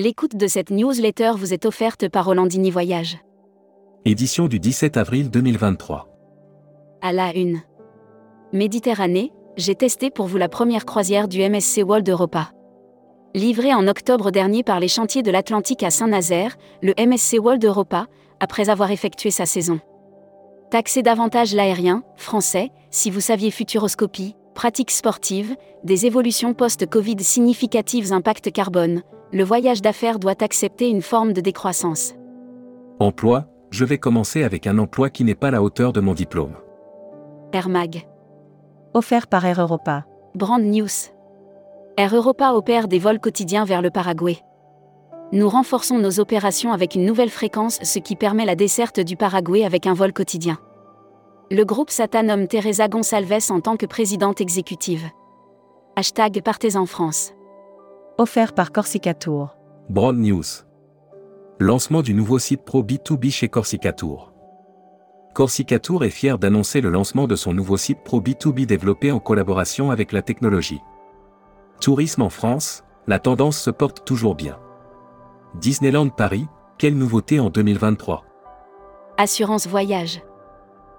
L'écoute de cette newsletter vous est offerte par Rolandini Voyage. Édition du 17 avril 2023. À la une. Méditerranée, j'ai testé pour vous la première croisière du MSC World Europa. Livré en octobre dernier par les chantiers de l'Atlantique à Saint-Nazaire, le MSC World Europa, après avoir effectué sa saison. Taxez davantage l'aérien, français, si vous saviez futuroscopie, pratiques sportives, des évolutions post-Covid significatives impact carbone, le voyage d'affaires doit accepter une forme de décroissance. Emploi, je vais commencer avec un emploi qui n'est pas à la hauteur de mon diplôme. Air Mag. Offert par Air Europa. Brand News. Air Europa opère des vols quotidiens vers le Paraguay. Nous renforçons nos opérations avec une nouvelle fréquence, ce qui permet la desserte du Paraguay avec un vol quotidien. Le groupe SATA nomme Teresa Gonçalves en tant que présidente exécutive. Hashtag Partez en France. Offert par Corsica Tour. Broad News. Lancement du nouveau site Pro B2B chez Corsica Tour. Corsica Tour est fier d'annoncer le lancement de son nouveau site Pro B2B développé en collaboration avec la technologie. Tourisme en France, la tendance se porte toujours bien. Disneyland Paris, quelle nouveauté en 2023 Assurance Voyage.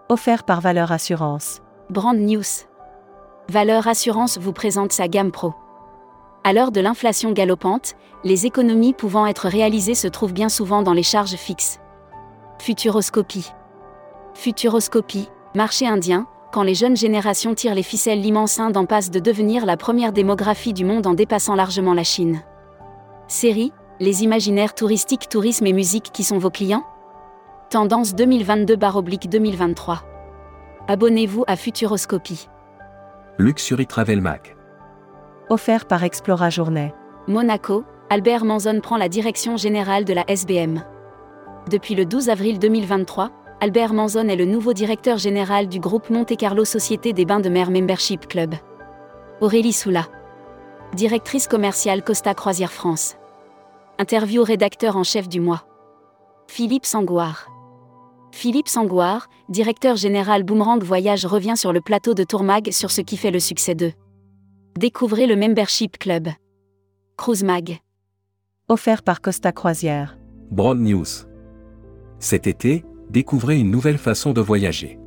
Offert par Valeur Assurance. Brand News. Valeur Assurance vous présente sa gamme Pro. À l'heure de l'inflation galopante, les économies pouvant être réalisées se trouvent bien souvent dans les charges fixes. Futuroscopie. Futuroscopie, marché indien, quand les jeunes générations tirent les ficelles, l'immense Inde en passe de devenir la première démographie du monde en dépassant largement la Chine. Série, les imaginaires touristiques, tourisme et musique qui sont vos clients? Tendance 2022-2023. Abonnez-vous à Futuroscopie. Luxury Travel Mag. Offert par Explora Journée. Monaco, Albert Manzon prend la direction générale de la SBM. Depuis le 12 avril 2023, Albert Manzon est le nouveau directeur général du groupe Monte Carlo Société des Bains de Mer Membership Club. Aurélie Soula. Directrice commerciale Costa Croisière France. Interview rédacteur en chef du mois. Philippe Sangouard. Philippe Sangouard, directeur général Boomerang Voyage revient sur le plateau de Tourmag sur ce qui fait le succès d'eux. Découvrez le Membership Club. Cruise Mag. Offert par Costa Croisière. Broad News. Cet été, découvrez une nouvelle façon de voyager.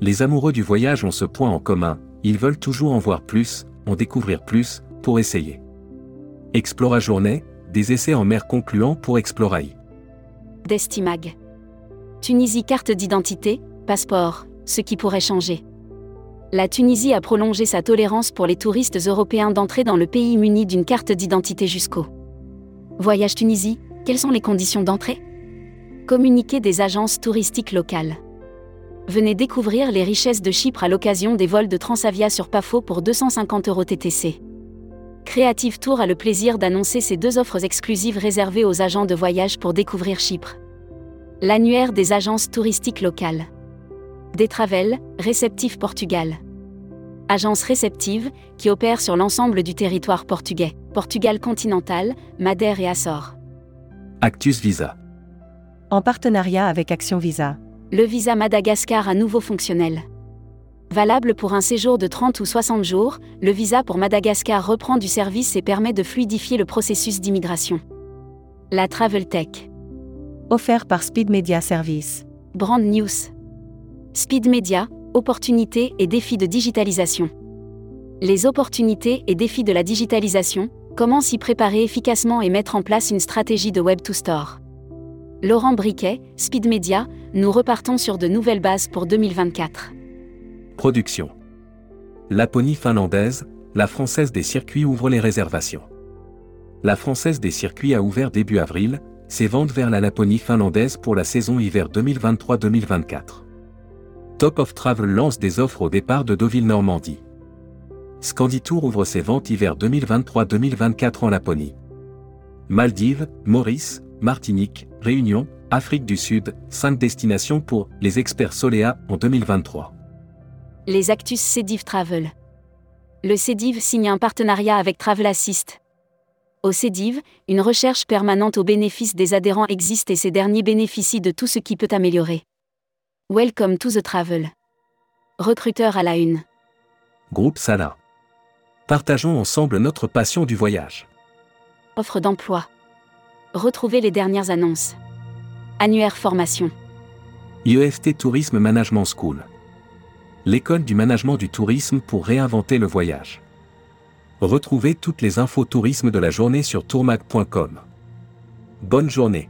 Les amoureux du voyage ont ce point en commun, ils veulent toujours en voir plus, en découvrir plus, pour essayer. Explora Journée, des essais en mer concluants pour Exploraï. Destimag. Tunisie carte d'identité, passeport, ce qui pourrait changer. La Tunisie a prolongé sa tolérance pour les touristes européens d'entrer dans le pays muni d'une carte d'identité jusqu'au. Voyage Tunisie, quelles sont les conditions d'entrée? Communiquer des agences touristiques locales. Venez découvrir les richesses de Chypre à l'occasion des vols de Transavia sur Pafo pour 250 euros TTC. Creative Tour a le plaisir d'annoncer ses deux offres exclusives réservées aux agents de voyage pour découvrir Chypre. L'annuaire des agences touristiques locales. Detravel, Réceptif Portugal. Agence réceptive, qui opère sur l'ensemble du territoire portugais, Portugal continental, Madère et Açores. Actus Visa. En partenariat avec Action Visa. Le visa Madagascar à nouveau fonctionnel. Valable pour un séjour de 30 ou 60 jours, le visa pour Madagascar reprend du service et permet de fluidifier le processus d'immigration. La Travel Tech. Offert par Speed Media Service. Brand News. Speed Media, opportunités et défis de digitalisation. Les opportunités et défis de la digitalisation, comment s'y préparer efficacement et mettre en place une stratégie de Web to Store. Laurent Briquet, Speed Media, nous repartons sur de nouvelles bases pour 2024. Production. Laponie finlandaise, la Française des circuits ouvre les réservations. La Française des circuits a ouvert début avril, ses ventes vers la Laponie finlandaise pour la saison hiver 2023-2024. Top of Travel lance des offres au départ de Deauville-Normandie. Scanditour ouvre ses ventes hiver 2023-2024 en Laponie. Maldives, Maurice, Martinique, Réunion, Afrique du Sud, 5 destinations pour les experts Soléa en 2023. Les Actus Cédiv Travel. Le Cédiv signe un partenariat avec Travel Assist. Au Cédiv, une recherche permanente au bénéfice des adhérents existe et ces derniers bénéficient de tout ce qui peut améliorer. Welcome to the travel. Recruteur à la une. Groupe Sala. Partageons ensemble notre passion du voyage. Offre d'emploi. Retrouvez les dernières annonces. Annuaire formation. IEFT Tourisme Management School. L'école du management du tourisme pour réinventer le voyage. Retrouvez toutes les infos tourisme de la journée sur tourmag.com. Bonne journée.